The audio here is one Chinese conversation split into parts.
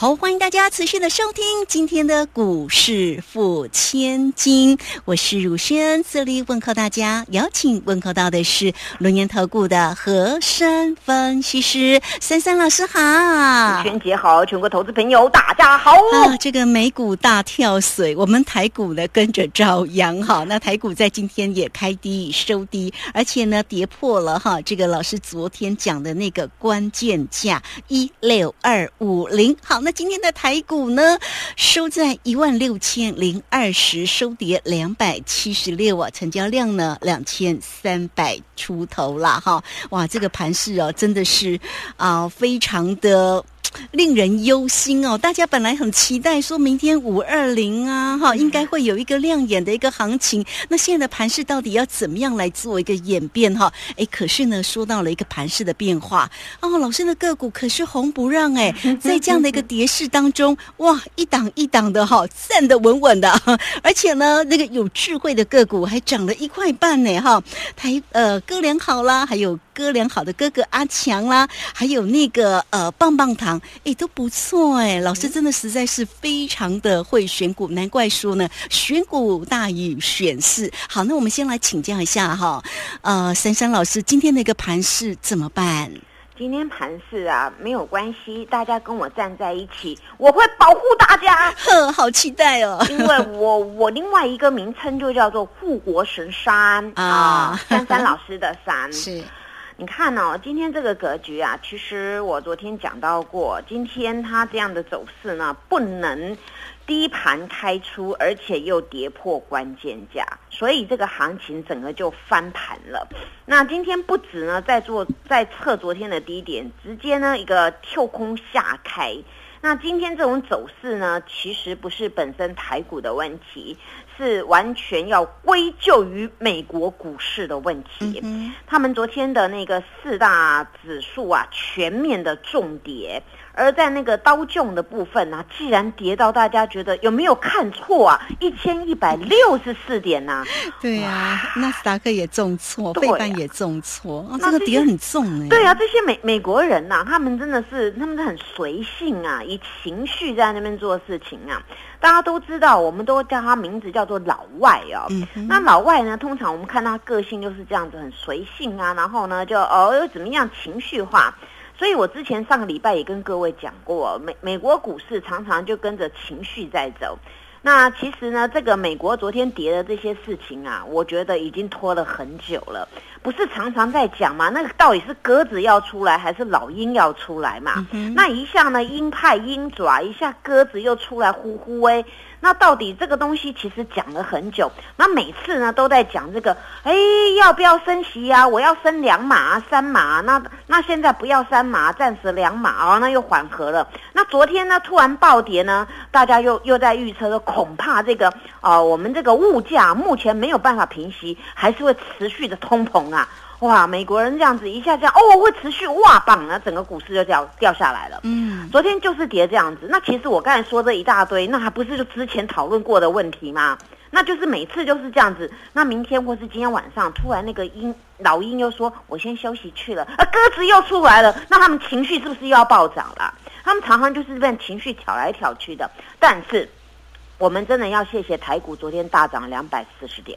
好，欢迎大家持续的收听今天的股市付千金，我是汝轩，这里问候大家，邀请问候到的是龙岩投顾的和山分析师珊珊老师好，全姐好，全国投资朋友大家好啊！这个美股大跳水，我们台股呢跟着照样哈，那台股在今天也开低收低，而且呢跌破了哈，这个老师昨天讲的那个关键价一六二五零，好。那今天的台股呢，收在一万六千零二十，收跌两百七十六啊，成交量呢两千三百出头啦哈，哇，这个盘势哦，真的是啊，非常的。令人忧心哦！大家本来很期待，说明天五二零啊，哈，应该会有一个亮眼的一个行情。那现在的盘势到底要怎么样来做一个演变哈？哎，可是呢，说到了一个盘势的变化哦，老师的个股可是红不让哎，在这样的一个跌势当中，哇，一档一档的哈，站得稳稳的，而且呢，那个有智慧的个股还涨了一块半呢哈。台呃，哥良好啦，还有哥良好的哥哥阿强啦，还有那个呃棒棒糖。哎，都不错哎，老师真的实在是非常的会选股，难怪说呢，选股大于选市。好，那我们先来请教一下哈，呃，珊珊老师，今天的一个盘势怎么办？今天盘市啊，没有关系，大家跟我站在一起，我会保护大家。呵，好期待哦，因为我我另外一个名称就叫做护国神山 啊，珊珊老师的山 是。你看哦，今天这个格局啊，其实我昨天讲到过，今天它这样的走势呢，不能低盘开出，而且又跌破关键价，所以这个行情整个就翻盘了。那今天不止呢，在做在测昨天的低点，直接呢一个跳空下开。那今天这种走势呢，其实不是本身台股的问题。是完全要归咎于美国股市的问题。他们昨天的那个四大指数啊，全面的重跌。而在那个刀重的部分呢，既然跌到大家觉得有没有看错啊？一千一百六十四点呐。对呀，纳斯达克也重挫，费半也重挫，这个跌很重哎。对啊，这些美美国人呐，他们真的是，他们是很随性啊，以情绪在那边做事情啊。大家都知道，我们都叫他名字叫做老外哦。那老外呢，通常我们看他个性就是这样子，很随性啊，然后呢，就哦又怎么样情绪化。所以我之前上个礼拜也跟各位讲过，美美国股市常常就跟着情绪在走。那其实呢，这个美国昨天跌的这些事情啊，我觉得已经拖了很久了。不是常常在讲吗？那个到底是鸽子要出来，还是老鹰要出来嘛？那一下呢，鹰派鹰爪，一下鸽子又出来呼呼哎。那到底这个东西其实讲了很久，那每次呢都在讲这个，哎，要不要升息呀？我要升两码、三码，那那现在不要三码，暂时两码哦，那又缓和了。那昨天呢突然暴跌呢，大家又又在预测说，恐怕这个啊，我们这个物价目前没有办法平息，还是会持续的通膨啊。哇，美国人这样子一下这样哦，会持续哇绑呢，整个股市就掉掉下来了。嗯，昨天就是跌这样子。那其实我刚才说这一大堆，那还不是就之前讨论过的问题吗？那就是每次就是这样子。那明天或是今天晚上，突然那个鹰老鹰又说我先休息去了，啊，鸽子又出来了，那他们情绪是不是又要暴涨了？他们常常就是被情绪挑来挑去的，但是。我们真的要谢谢台股昨天大涨两百四十点，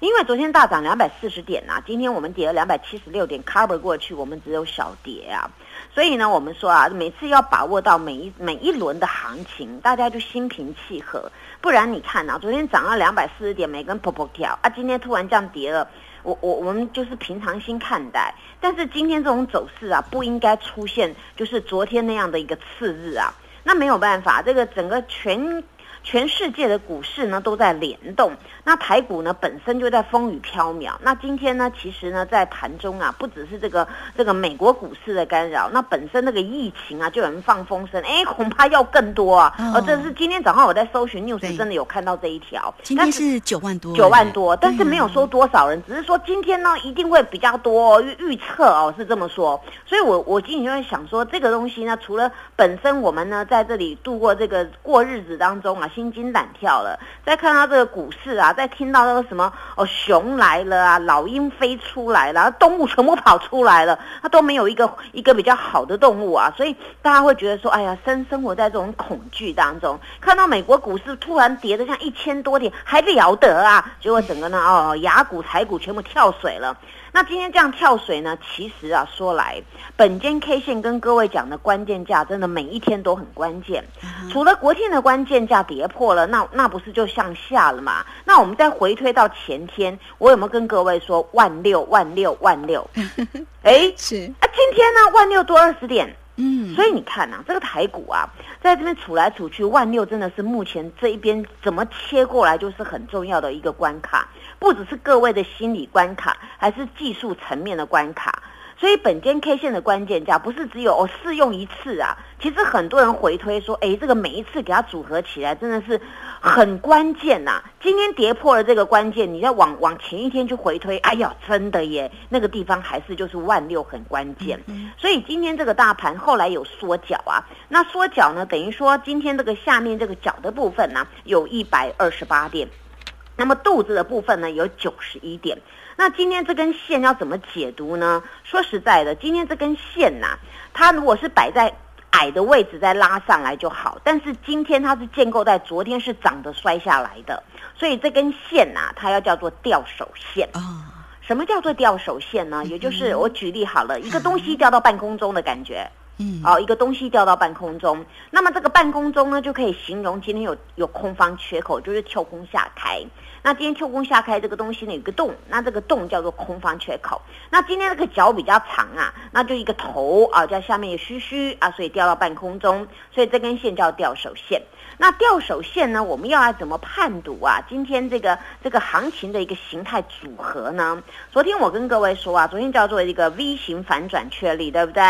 因为昨天大涨两百四十点呐，今天我们跌了两百七十六点，cover 过去，我们只有小跌啊。所以呢，我们说啊，每次要把握到每一每一轮的行情，大家就心平气和，不然你看啊，昨天涨了两百四十点，每根破破跳啊，今天突然这样跌了，我我我们就是平常心看待。但是今天这种走势啊，不应该出现就是昨天那样的一个次日啊，那没有办法，这个整个全。全世界的股市呢都在联动，那台股呢本身就在风雨飘渺。那今天呢，其实呢在盘中啊，不只是这个这个美国股市的干扰，那本身那个疫情啊，就有人放风声，哎，恐怕要更多啊。哦，这是今天早上我在搜寻 news，真的有看到这一条。今天是九万多，九万多，但是没有说多少人，只是说今天呢一定会比较多预预测哦，是这么说。所以我我今天就在想说，这个东西呢，除了本身我们呢在这里度过这个过日子当中啊，心惊胆跳了，再看到这个股市啊，再听到那个什么哦，熊来了啊，老鹰飞出来了，动物全部跑出来了，它都没有一个一个比较好的动物啊，所以大家会觉得说，哎呀，生生活在这种恐惧当中，看到美国股市突然跌的像一千多点，还了得啊？结果整个呢，哦，雅股、台股全部跳水了。那今天这样跳水呢？其实啊，说来，本间 K 线跟各位讲的关键价，真的每一天都很关键。除了国庆的关键价跌破了，那那不是就向下了嘛？那我们再回推到前天，我有没有跟各位说万六万六万六？哎，是啊，今天呢万六多二十点。嗯，所以你看呐，这个台股啊，在这边处来处去，万六真的是目前这一边怎么切过来，就是很重要的一个关卡，不只是各位的心理关卡，还是技术层面的关卡。所以本间 K 线的关键价不是只有哦试用一次啊，其实很多人回推说，哎，这个每一次给它组合起来真的是很关键呐。今天跌破了这个关键，你再往往前一天去回推，哎呀，真的耶，那个地方还是就是万六很关键。所以今天这个大盘后来有缩脚啊，那缩脚呢，等于说今天这个下面这个脚的部分呢，有一百二十八点，那么肚子的部分呢，有九十一点。那今天这根线要怎么解读呢？说实在的，今天这根线呐，它如果是摆在矮的位置再拉上来就好。但是今天它是建构在昨天是涨的摔下来的，所以这根线呐，它要叫做吊手线啊。什么叫做吊手线呢？也就是我举例好了，一个东西掉到半空中的感觉。嗯，哦，一个东西掉到半空中，那么这个半空中呢，就可以形容今天有有空方缺口，就是跳空下开。那今天秋空下开这个东西呢，有个洞，那这个洞叫做空方缺口。那今天这个脚比较长啊，那就一个头啊，在下面有须须啊，所以掉到半空中，所以这根线叫吊手线。那吊手线呢？我们要来怎么判读啊？今天这个这个行情的一个形态组合呢？昨天我跟各位说啊，昨天叫做一个 V 型反转确立，对不对？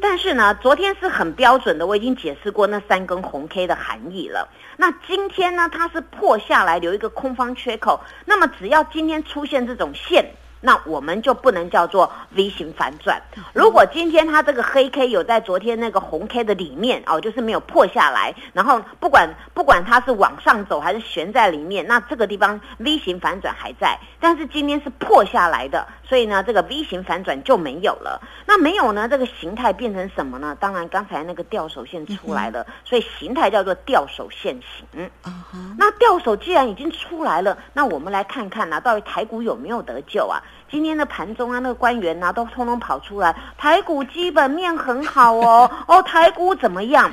但是呢，昨天是很标准的，我已经解释过那三根红 K 的含义了。那今天呢，它是破下来留一个空方缺口，那么只要今天出现这种线。那我们就不能叫做 V 型反转。如果今天它这个黑 K 有在昨天那个红 K 的里面哦，就是没有破下来，然后不管不管它是往上走还是悬在里面，那这个地方 V 型反转还在。但是今天是破下来的，所以呢，这个 V 型反转就没有了。那没有呢，这个形态变成什么呢？当然，刚才那个吊手线出来了，所以形态叫做吊手线型。那吊手既然已经出来了，那我们来看看呢，到底台股有没有得救啊？今天的盘中啊，那个官员呐，都通通跑出来，台股基本面很好哦，哦，台股怎么样？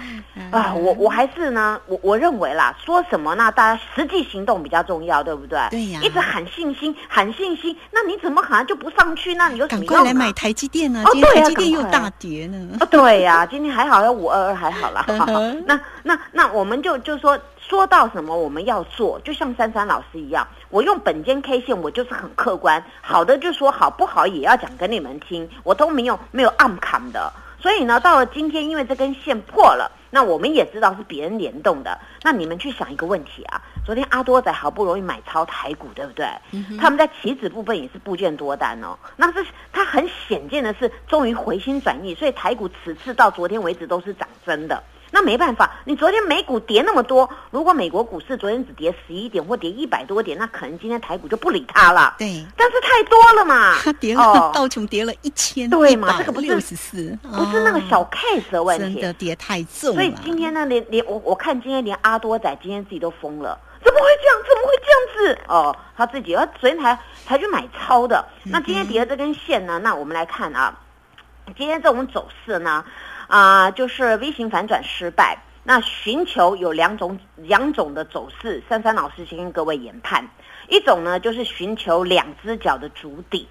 啊，我我还是呢，我我认为啦，说什么呢？大家实际行动比较重要，对不对？对呀，一直喊信心，喊信心，那你怎么好像就不上去？那你有什么用？赶快来买台积电呢？哦，对呀，台积电又大跌呢。哦，对呀，今天还好，要五二二还好啦。那那那我们就就说。说到什么我们要做，就像珊珊老师一样，我用本间 K 线，我就是很客观，好的就说好，不好也要讲给你们听，我都没有没有暗砍的。所以呢，到了今天，因为这根线破了，那我们也知道是别人联动的。那你们去想一个问题啊，昨天阿多仔好不容易买超台股，对不对？他们在棋子部分也是部件多单哦。那是他很显见的是，终于回心转意，所以台股此次到昨天为止都是涨真的。那没办法，你昨天美股跌那么多，如果美国股市昨天只跌十一点或跌一百多点，那可能今天台股就不理它了。对，但是太多了嘛，它跌了，道琼跌了一千，对嘛？这个不是六十四，不是那个小 case 的问题，真的跌太重。所以今天呢，连连我我看今天连阿多仔今天自己都疯了，怎么会这样？怎么会这样子？哦，他自己他昨天才才去买超的，那今天跌了这根线呢？那我们来看啊，今天这种走势呢？啊，就是 V 型反转失败。那寻求有两种两种的走势，珊珊老师先跟各位研判。一种呢，就是寻求两只脚的足底，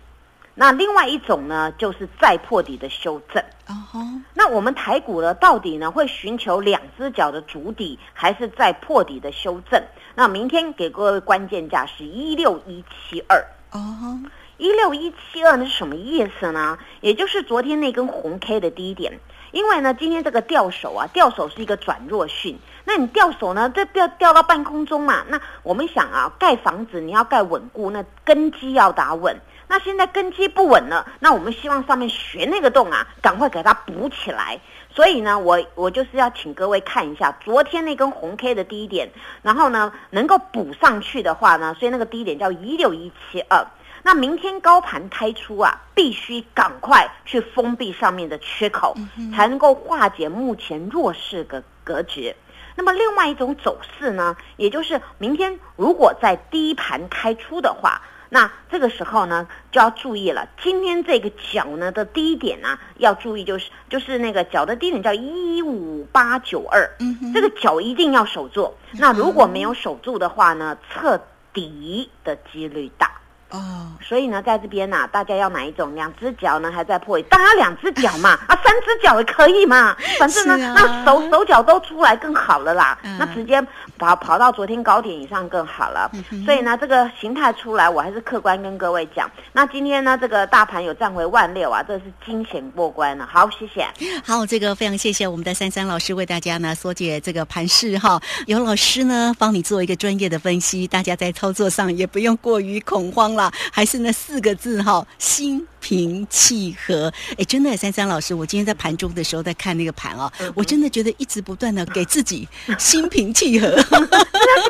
那另外一种呢，就是再破底的修正。哦那我们台股呢，到底呢会寻求两只脚的足底，还是再破底的修正？那明天给各位关键价是一六一七二。哦。一六一七二那是什么意思呢？也就是昨天那根红 K 的低点。因为呢，今天这个掉手啊，掉手是一个转弱讯。那你掉手呢，这掉掉到半空中嘛？那我们想啊，盖房子你要盖稳固，那根基要打稳。那现在根基不稳了，那我们希望上面悬那个洞啊，赶快给它补起来。所以呢，我我就是要请各位看一下昨天那根红 K 的低点，然后呢，能够补上去的话呢，所以那个低点叫一六一七二。那明天高盘开出啊，必须赶快去封闭上面的缺口，才能够化解目前弱势的格局。那么另外一种走势呢，也就是明天如果在低盘开出的话，那这个时候呢就要注意了。今天这个角呢的低点呢，要注意就是就是那个角的低点叫一五八九二，这个角一定要守住。那如果没有守住的话呢，测底的几率大。哦，所以呢，在这边呢，大家要哪一种？两只脚呢还在破？当然两只脚嘛，啊，三只脚也可以嘛。反正呢，那手手脚都出来更好了啦。那直接跑跑到昨天高点以上更好了。所以呢，这个形态出来，我还是客观跟各位讲。那今天呢，这个大盘有站回万六啊，这是惊险过关了。好，谢谢。好，这个非常谢谢我们的珊珊老师为大家呢说解这个盘势哈。有老师呢帮你做一个专业的分析，大家在操作上也不用过于恐慌了。还是那四个字哈，心平气和。哎，真的，珊珊老师，我今天在盘中的时候在看那个盘哦，我真的觉得一直不断的给自己 心平气和，心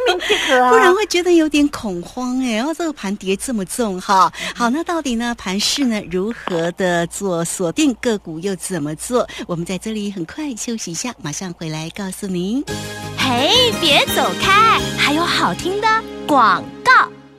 平气和啊，不然会觉得有点恐慌哎。然后这个盘跌这么重哈，好，那到底呢盘势呢如何的做锁定个股又怎么做？我们在这里很快休息一下，马上回来告诉您。嘿，别走开，还有好听的广告。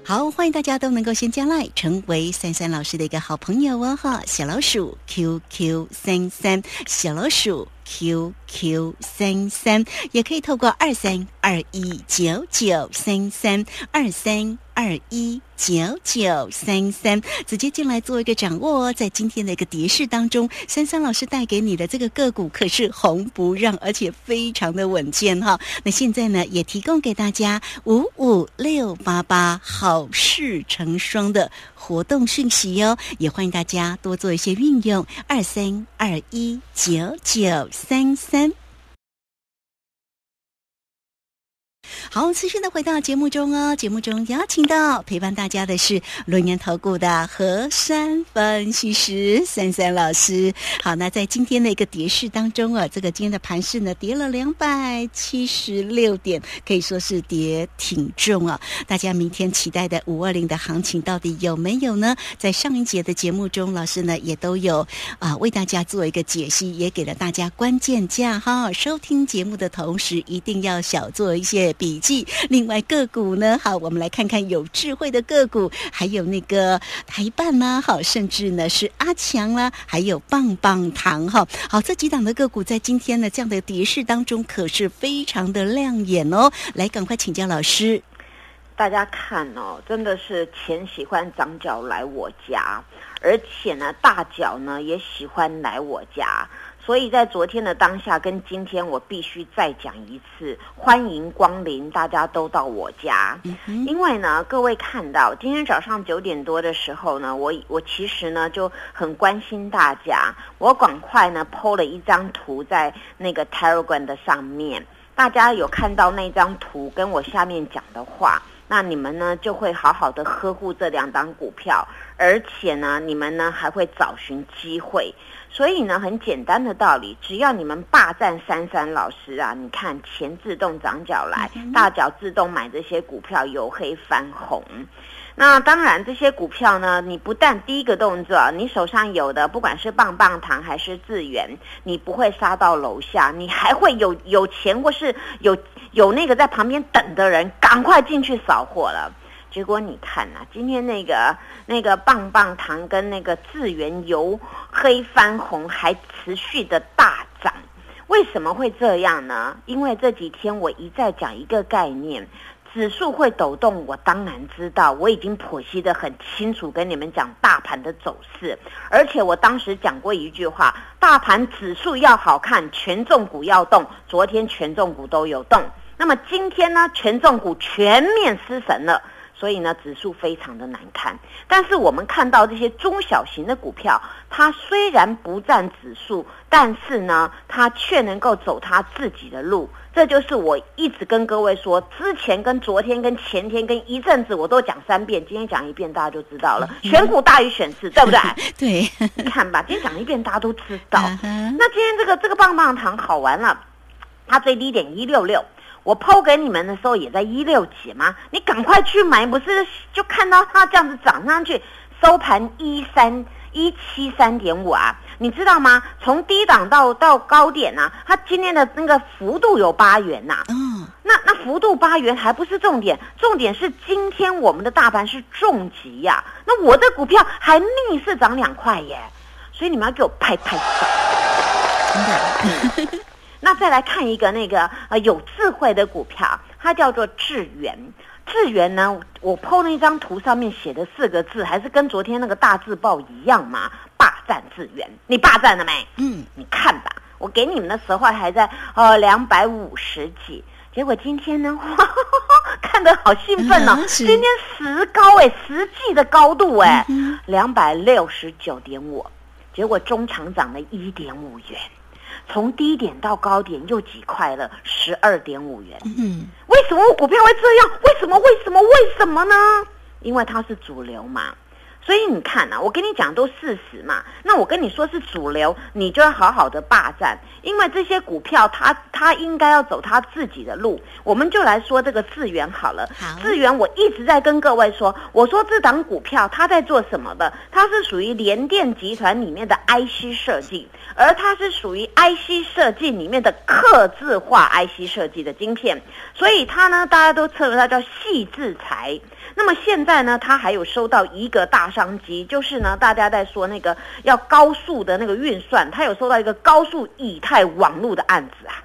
好，欢迎大家都能够先加来，成为三三老师的一个好朋友哦！哈，小老鼠 QQ 三三，小老鼠 QQ 三三，也可以透过二三二一九九三三二三。二一九九三三，直接进来做一个掌握哦。在今天的一个跌势当中，珊珊老师带给你的这个个股可是红不让，而且非常的稳健哈。那现在呢，也提供给大家五五六八八好事成双的活动讯息哟，也欢迎大家多做一些运用。二三二一九九三三。好，持续的回到节目中哦。节目中邀请到陪伴大家的是轮研投顾的何山分析师珊珊老师。好，那在今天的一个跌势当中啊，这个今天的盘势呢，跌了两百七十六点，可以说是跌挺重啊。大家明天期待的五二零的行情到底有没有呢？在上一节的节目中，老师呢也都有啊为大家做一个解析，也给了大家关键价哈。收听节目的同时，一定要小做一些比。记。另外个股呢？好，我们来看看有智慧的个股，还有那个台办呢？好，甚至呢是阿强啦，还有棒棒糖哈。好，这几档的个股在今天呢这样的跌势当中，可是非常的亮眼哦。来，赶快请教老师。大家看哦，真的是钱喜欢长脚来我家，而且呢大脚呢也喜欢来我家。所以在昨天的当下跟今天，我必须再讲一次，欢迎光临，大家都到我家。因为呢，各位看到今天早上九点多的时候呢，我我其实呢就很关心大家，我赶快呢 PO 了一张图在那个 Telegram 的上面，大家有看到那张图跟我下面讲的话，那你们呢就会好好的呵护这两档股票，而且呢，你们呢还会找寻机会。所以呢，很简单的道理，只要你们霸占珊珊老师啊，你看钱自动长脚来，大脚自动买这些股票由黑翻红。那当然，这些股票呢，你不但第一个动作，你手上有的不管是棒棒糖还是智源，你不会杀到楼下，你还会有有钱或是有有那个在旁边等的人，赶快进去扫货了。结果你看呐，今天那个那个棒棒糖跟那个智源由黑翻红，还持续的大涨，为什么会这样呢？因为这几天我一再讲一个概念，指数会抖动，我当然知道，我已经剖析的很清楚，跟你们讲大盘的走势。而且我当时讲过一句话：大盘指数要好看，权重股要动。昨天权重股都有动，那么今天呢？权重股全面失神了。所以呢，指数非常的难看。但是我们看到这些中小型的股票，它虽然不占指数，但是呢，它却能够走它自己的路。这就是我一直跟各位说，之前跟昨天跟前天跟一阵子我都讲三遍，今天讲一遍大家就知道了。选股大于选市，对不对？对，你看吧，今天讲一遍大家都知道。那今天这个这个棒棒糖好玩了，它最低点一六六。我抛给你们的时候也在一六几吗？你赶快去买，不是就看到它这样子涨上去，收盘一三一七三点五啊？你知道吗？从低档到到高点呐，它今天的那个幅度有八元呐。嗯，那那幅度八元还不是重点，重点是今天我们的大盘是重疾呀。那我的股票还逆势涨两块耶，所以你们要给我拍拍手，真的。那再来看一个那个呃有智慧的股票，它叫做智源。智源呢，我 PO 那张图上面写的四个字，还是跟昨天那个大字报一样嘛？霸占智源，你霸占了没？嗯，你看吧，我给你们的时候还在呃两百五十几，结果今天呢，哇 看得好兴奋哦！今天十高哎，实际的高度哎，两百六十九点五，结果中长涨了一点五元。从低点到高点又几块了，十二点五元。嗯，为什么我股票会这样？为什么？为什么？为什么呢？因为它是主流嘛。所以你看呐，我跟你讲都事实嘛。那我跟你说是主流，你就要好好的霸占，因为这些股票它它应该要走它自己的路。我们就来说这个智源好了。好，智源我一直在跟各位说，我说这档股票它在做什么的？它是属于联电集团里面的 IC 设计，而它是属于 IC 设计里面的刻字化 IC 设计的晶片，所以它呢，大家都称为它叫细制材。那么现在呢，它还有收到一个大商机，就是呢，大家在说那个要高速的那个运算，他有收到一个高速以太网络的案子啊。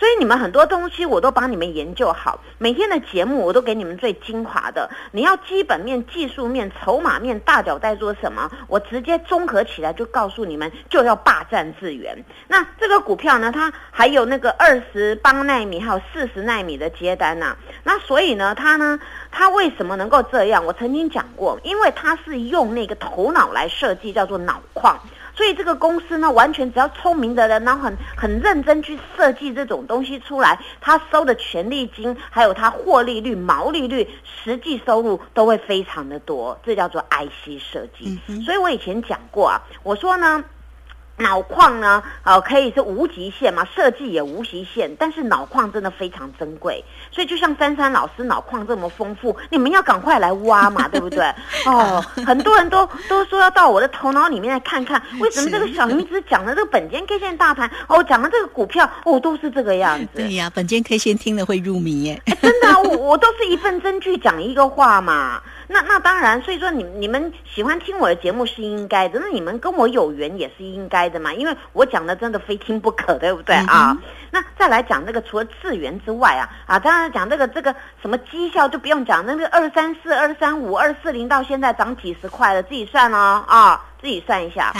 所以你们很多东西我都帮你们研究好，每天的节目我都给你们最精华的。你要基本面、技术面、筹码面、大脚在做什么，我直接综合起来就告诉你们，就要霸占资源。那这个股票呢，它还有那个二十八纳米还有四十纳米的接单呐。那所以呢，它呢，它为什么能够这样？我曾经讲过，因为它是用那个头脑来设计，叫做脑矿。所以这个公司呢，完全只要聪明的人，然后很很认真去设计这种东西出来，他收的权利金，还有他获利率、毛利率、实际收入都会非常的多，这叫做 IC 设计。所以我以前讲过啊，我说呢。脑矿呢，呃，可以是无极限嘛，设计也无极限，但是脑矿真的非常珍贵，所以就像珊珊老师脑矿这么丰富，你们要赶快来挖嘛，对不对？哦，很多人都都说要到我的头脑里面来看看，为什么这个小女子讲的这个本间 K 线大盘，哦，讲的这个股票，哦，都是这个样子。对呀，本间 K 线听了会入迷耶。真的，我我都是一份真句讲一个话嘛。那那当然，所以说你你们喜欢听我的节目是应该的，那你们跟我有缘也是应该的嘛，因为我讲的真的非听不可，对不对啊？那再来讲这个，除了次元之外啊啊，当然讲这个这个什么绩效就不用讲，那个二三四、二三五、二四零到现在涨几十块了，自己算哦啊，自己算一下。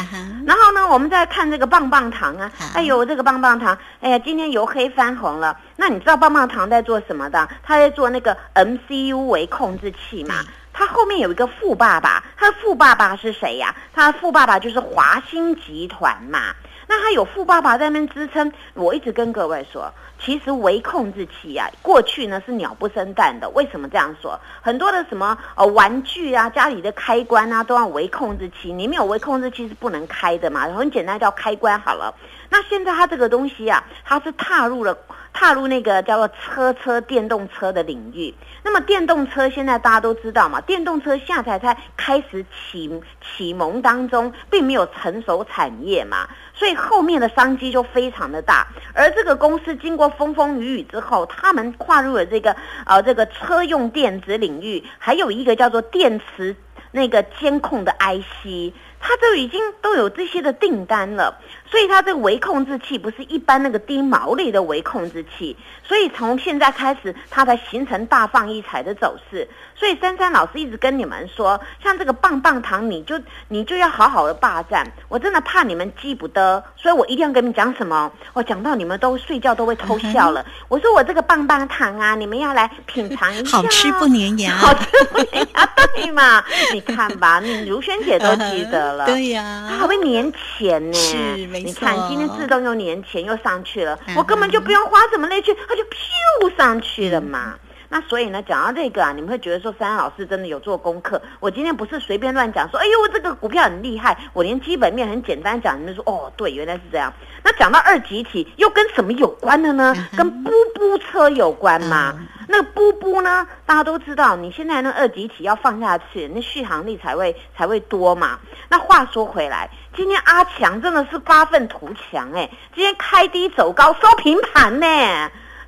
然后呢，我们再看这个棒棒糖啊，哎呦，这个棒棒糖，哎呀，今天由黑翻红了。那你知道棒棒糖在做什么的？他在做那个 MCU 为控制器嘛。他后面有一个富爸爸，他的富爸爸是谁呀？他的富爸爸就是华兴集团嘛。那他有富爸爸在那边支撑，我一直跟各位说，其实微控制器啊，过去呢是鸟不生蛋的。为什么这样说？很多的什么呃玩具啊，家里的开关啊，都要微控制器。你没有微控制器是不能开的嘛。很简单，叫开关好了。那现在它这个东西啊，它是踏入了。踏入那个叫做车车电动车的领域，那么电动车现在大家都知道嘛，电动车下才才开始启启蒙当中，并没有成熟产业嘛，所以后面的商机就非常的大。而这个公司经过风风雨雨之后，他们跨入了这个呃这个车用电子领域，还有一个叫做电池那个监控的 IC。它都已经都有这些的订单了。所以它这个微控制器不是一般那个低毛利的微控制器，所以从现在开始它才形成大放异彩的走势。所以珊珊老师一直跟你们说，像这个棒棒糖，你就你就要好好的霸占。我真的怕你们记不得，所以我一定要跟你们讲什么。我讲到你们都睡觉都会偷笑了。我说我这个棒棒糖啊，你们要来品尝一下。好吃不粘牙，好吃不粘牙，对嘛？你看吧，你如萱姐都记得了，对呀，它还会粘钱呢。是没错。你看今天自动又年前又上去了，我根本就不用花什么力气，它就咻上去了嘛。那所以呢，讲到这个啊，你们会觉得说，珊珊老师真的有做功课。我今天不是随便乱讲，说，哎呦，这个股票很厉害。我连基本面很简单讲，你们说，哦，对，原来是这样。那讲到二级体，又跟什么有关的呢？跟布布车有关吗？那个布布呢，大家都知道，你现在那二级体要放下去，那续航力才会才会多嘛。那话说回来，今天阿强真的是发愤图强哎，今天开低走高收平盘呢。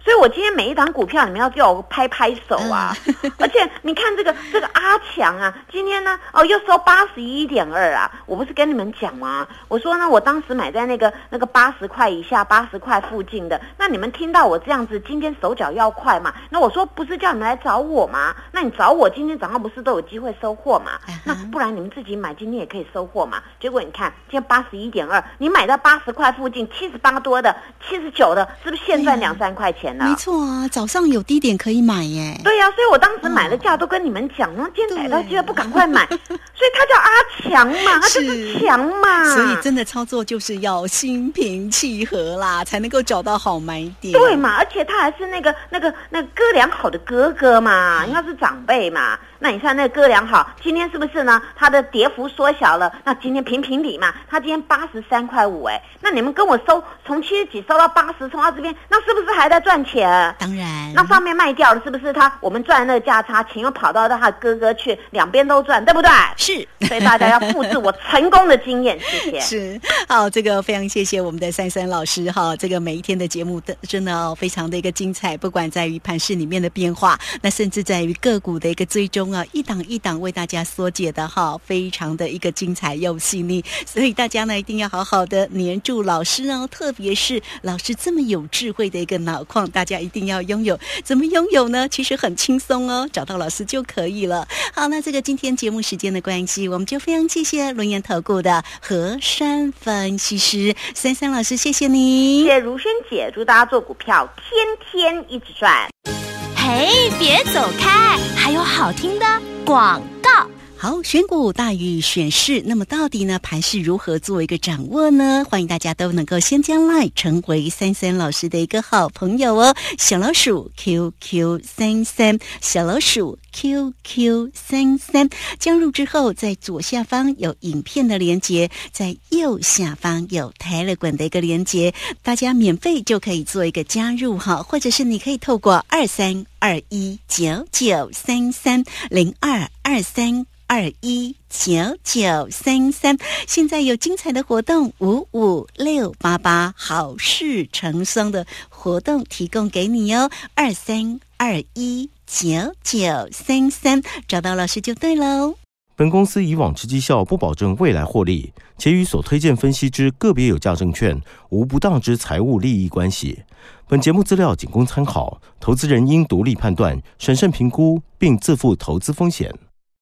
所以，我今天每一档股票，你们要叫我拍拍手啊！而且，你看这个这个阿强啊，今天呢，哦，又收八十一点二啊！我不是跟你们讲吗？我说呢，我当时买在那个那个八十块以下、八十块附近的。那你们听到我这样子，今天手脚要快嘛？那我说不是叫你们来找我吗？那你找我，今天早上不是都有机会收货嘛？那不然你们自己买，今天也可以收货嘛？结果你看，今天八十一点二，你买到八十块附近，七十八多的、七十九的，是不是现赚两三块钱？没错啊，早上有低点可以买耶。对呀，所以我当时买的价都跟你们讲了，今天逮到机会不赶快买，所以他叫阿强嘛，他就是强嘛。所以真的操作就是要心平气和啦，才能够找到好买点。对嘛，而且他还是那个那个那个哥俩好的哥哥嘛，应该是长辈嘛。那你看那哥俩好，今天是不是呢？它的跌幅缩小了，那今天平平底嘛，它今天八十三块五哎，那你们跟我收从七十几收到八十，从到这边，那是不是还在赚钱？当然。那上面卖掉了，是不是他我们赚那个价差，钱又跑到他哥哥去，两边都赚，对不对？是。所以大家要复制我成功的经验，谢谢。是。好，这个非常谢谢我们的三三老师哈，这个每一天的节目的真的哦，非常的一个精彩，不管在于盘市里面的变化，那甚至在于个股的一个追踪啊，一档一档。为大家缩解的哈，非常的一个精彩又细腻，所以大家呢一定要好好的黏住老师哦，特别是老师这么有智慧的一个脑矿，大家一定要拥有。怎么拥有呢？其实很轻松哦，找到老师就可以了。好，那这个今天节目时间的关系，我们就非常谢谢龙岩投顾的何山分析师三三老师，谢谢你，谢谢如萱姐，祝大家做股票天天一直赚。哎，别走开，还有好听的广。好，选股大于选市，那么到底呢盘是如何做一个掌握呢？欢迎大家都能够先将 LINE 成为三三老师的一个好朋友哦。小老鼠 QQ 三三，小老鼠 QQ 三三，加入之后，在左下方有影片的连接，在右下方有 Telegram 的一个连接，大家免费就可以做一个加入哈，或者是你可以透过二三二一九九三三零二二三。二一九九三三，现在有精彩的活动，五五六八八好事成双的活动提供给你哦。二三二一九九三三，找到老师就对喽。本公司以往之绩效不保证未来获利，且与所推荐分析之个别有价证券无不当之财务利益关系。本节目资料仅供参考，投资人应独立判断、审慎评估，并自负投资风险。